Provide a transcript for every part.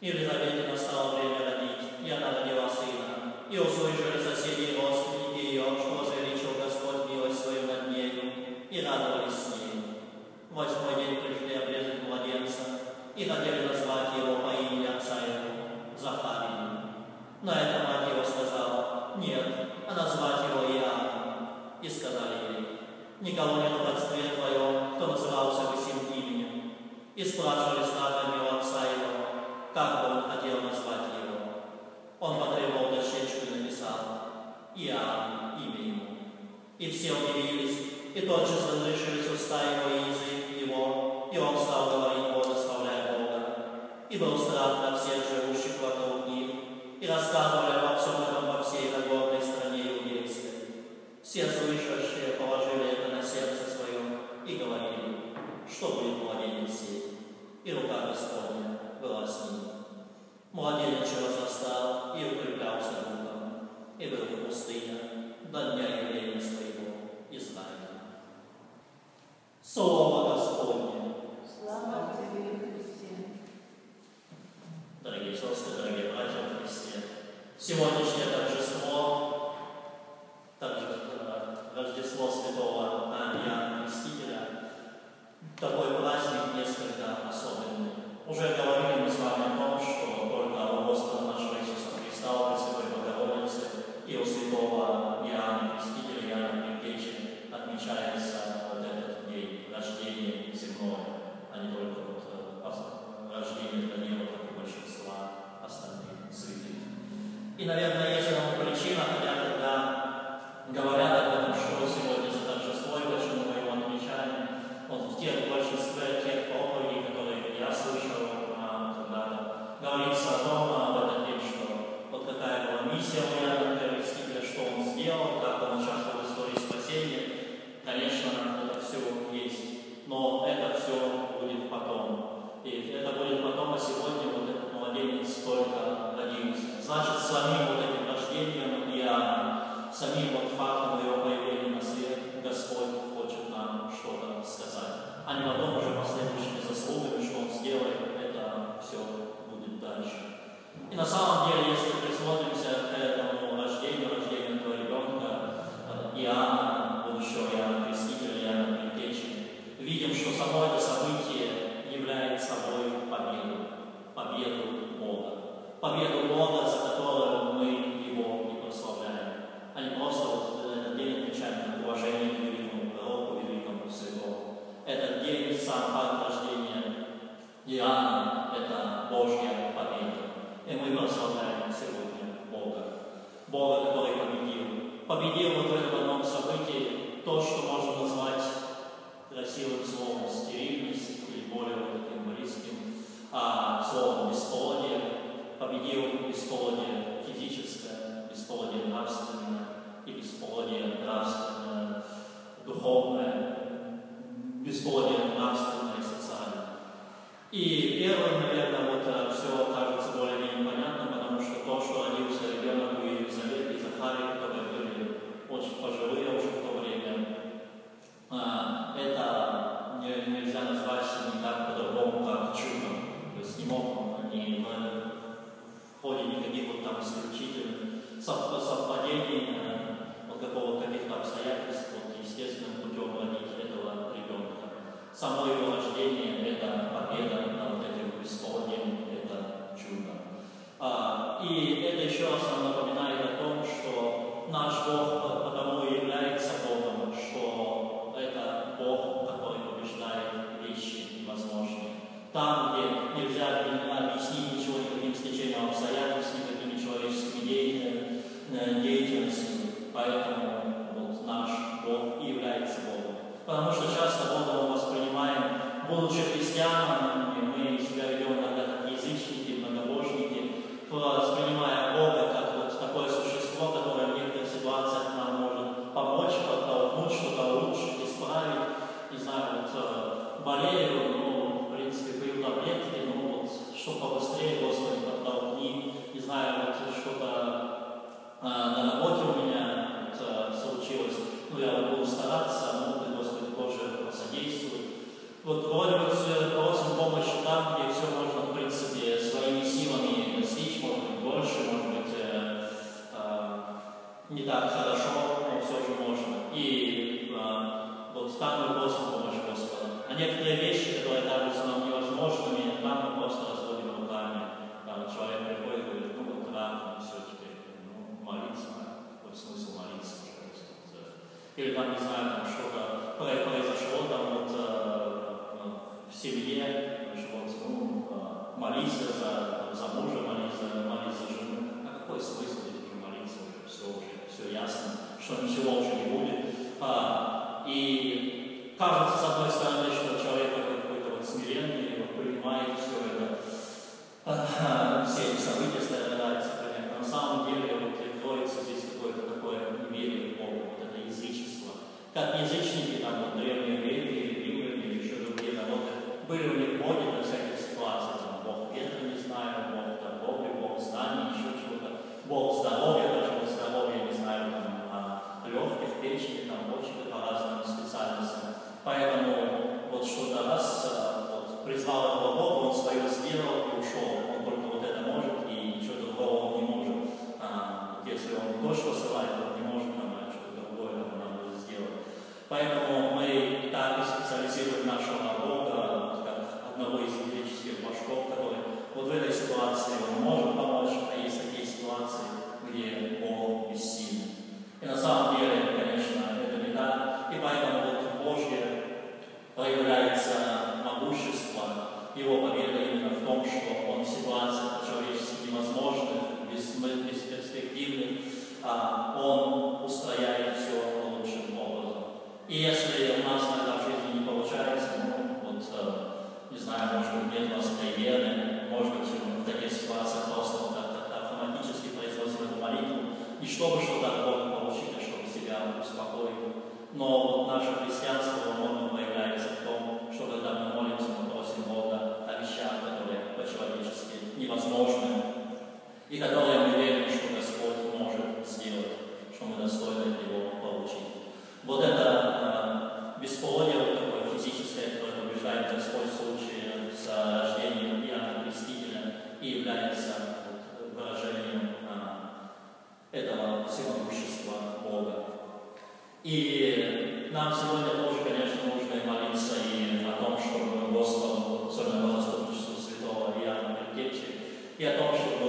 Елизавете настало время родить, и она родила сына. И услышали соседи и родственники ее, что возвеличил Господь милость свою над нею, и радовались с ней. Восьмой день пришли обрезать младенца, и надели все удивились, и тотчас возвышились уста его и язык, но они только вот э, рождение Данила, как и большинства остальных святых. И, наверное, если победу Бога, за которую мы Его не прославляем, а не просто вот э, этот день отмечаем как уважение к великому пророку, великому святому. Этот день, сам факт рождения Иоанна, это Божья победа. И мы прославляем сегодня Бога. Бога, который победил. Победил вот в этом одном событии то, что можно назвать красивым словом стерильность или более вот таким близким а, словом бесплодие, победил бесплодие физическое, верил, но, в принципе, пил таблетки, но вот, чтобы побыстрее, Господи, подтолкни, не знаю, вот что-то э, на работе у меня вот, э, случилось, ну, я буду стараться, но ты, Господи, тоже посодействуй. Вот, говорю бы, просим помощи там, смысл молиться уже. Вот, э, или там, не знаю, там что-то произошло там вот э, э в семье, что вот, ну, э, молиться за, за мужа, молиться как язычники, там, древние греки, римляне или еще другие народы, были у них боги на всякие тайна вот Божье проявляется могущество, его победа именно в том, что он в ситуациях человечески невозможных, бесперспективных, а он устрояет все лучшим образом. И если у нас иногда в жизни не получается, ну, вот, э, не знаю, может быть, нет у нас примеры, может быть, в таких ситуациях просто вот так, так автоматически произносим эту молитву, и чтобы что-то от Бога получить, а чтобы себя успокоить, но вот наше христианство во многом проявляется в том, что когда et.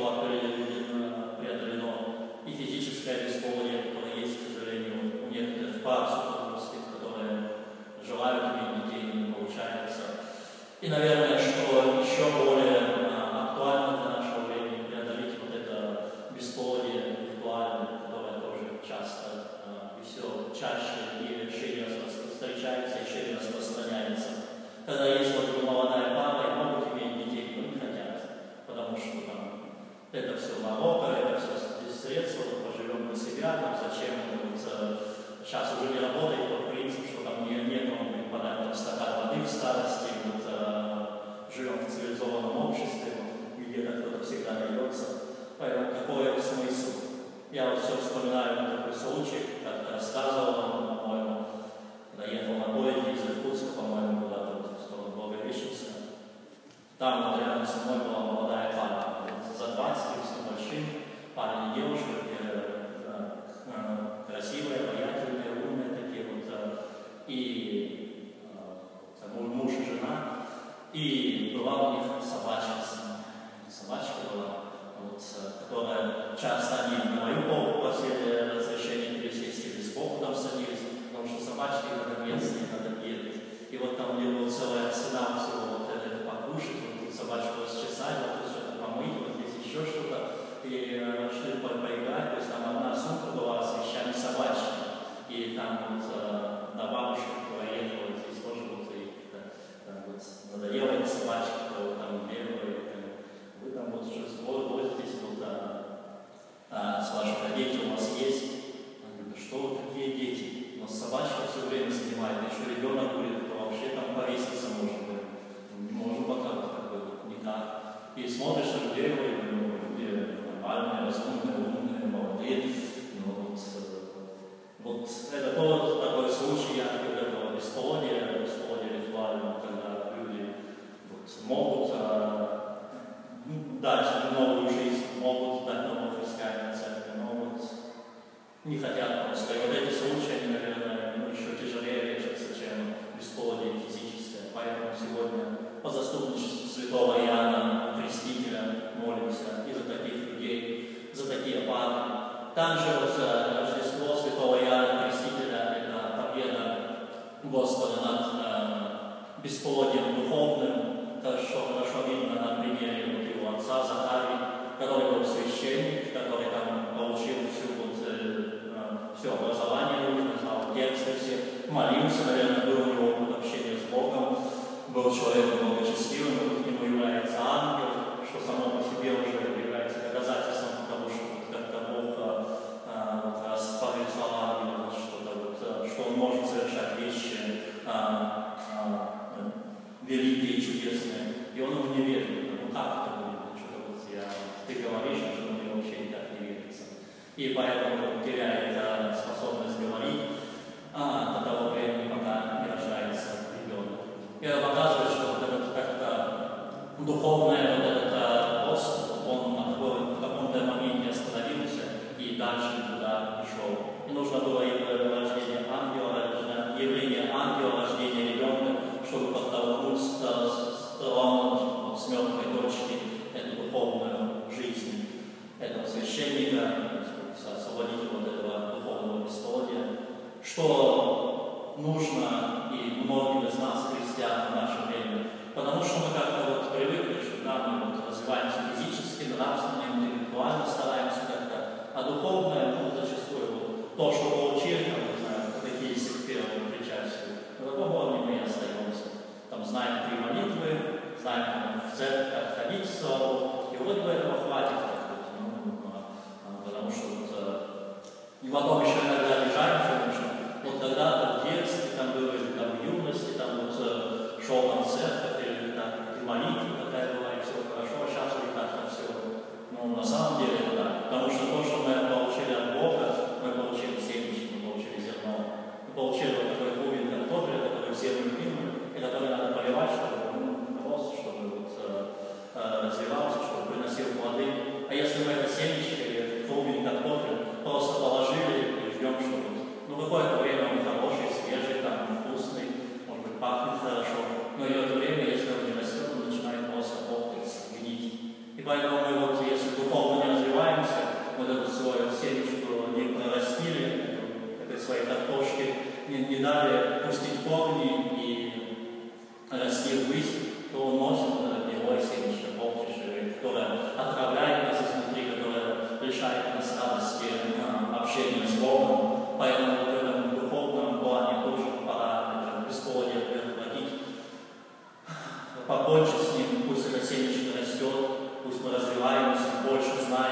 смогут э, ну, дальше и поэтому теряет а, способность говорить а, до того времени, пока не рождается ребенок. И это показывает, что вот этот как-то духовный вот этот а, он на каком-то, в каком-то моменте остановился и дальше туда шел. И нужно было и рождение ангела, явление ангела, рождение ребенка, чтобы подтолкнуть с, с, с, с мертвой точки эту духовную жизнь этого священника, освободить его от этого духовного бесплодия, что нужно и многим из нас, христиан, в наше время. Потому что мы как-то вот привыкли, что да, мы вот развиваемся физически, нравственно, интеллектуально стараемся как-то, а духовное, ну, зачастую вот, то, что получили, там, не знаю, катехизис к первому причастию, на каком уровне мы и остаемся. Там знаем три молитвы, знаем, там, в церковь ходить и вот этого хватит. Потом еще иногда лежали, потому что вот тогда-то в детстве там было, или там в юности, там вот э, шел концерт, или там и молитва, Mein Name ist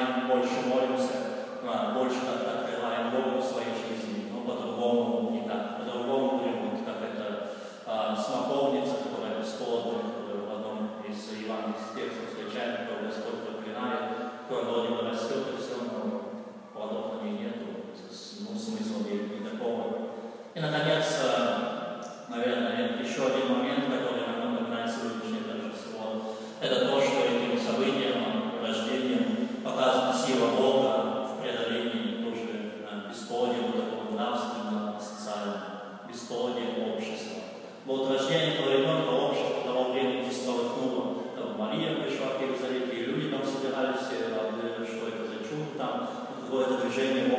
желанием больше молимся, больше так желаем Богу в своей жизни, но по-другому не так, по-другому не как это а, смоковница, которая бесплодна, которую в одном из евангельских текстов встречаем, которую Господь проклинает, которая вроде бы растет и все Evangelio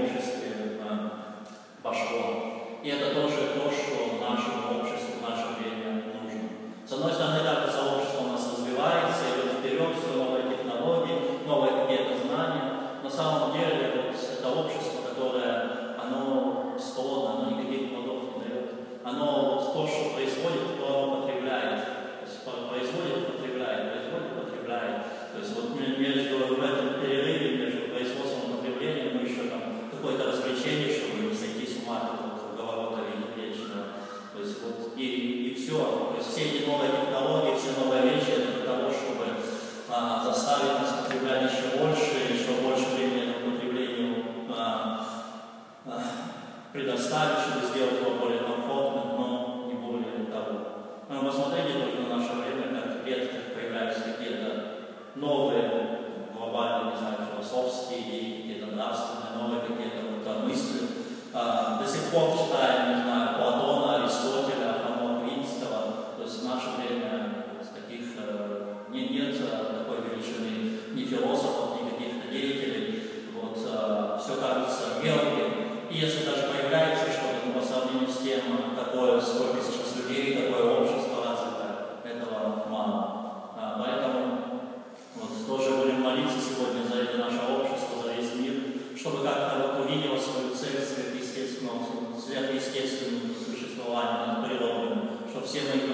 молиться сегодня за это наше общество, за весь мир, чтобы как-то вот увидело свою цель сверхъестественного, сверхъестественного существования над природой, чтобы все мы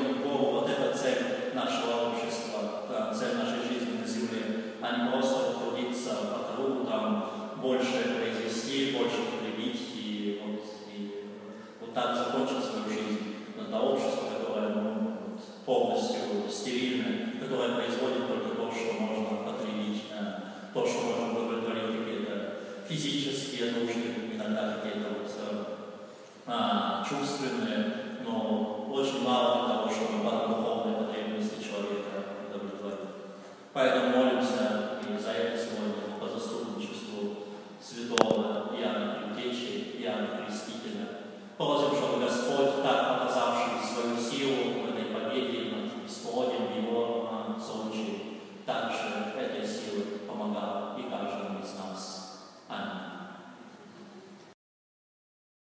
физические нужды, иногда какие-то вот э, а, чувственные, но очень мало для того, чтобы духовные потребности человека удовлетворить. Поэтому молимся и за это сегодня по заступничеству святого Иоанна Предтечи, Иоанна Крестителя. Просим, чтобы Господь, так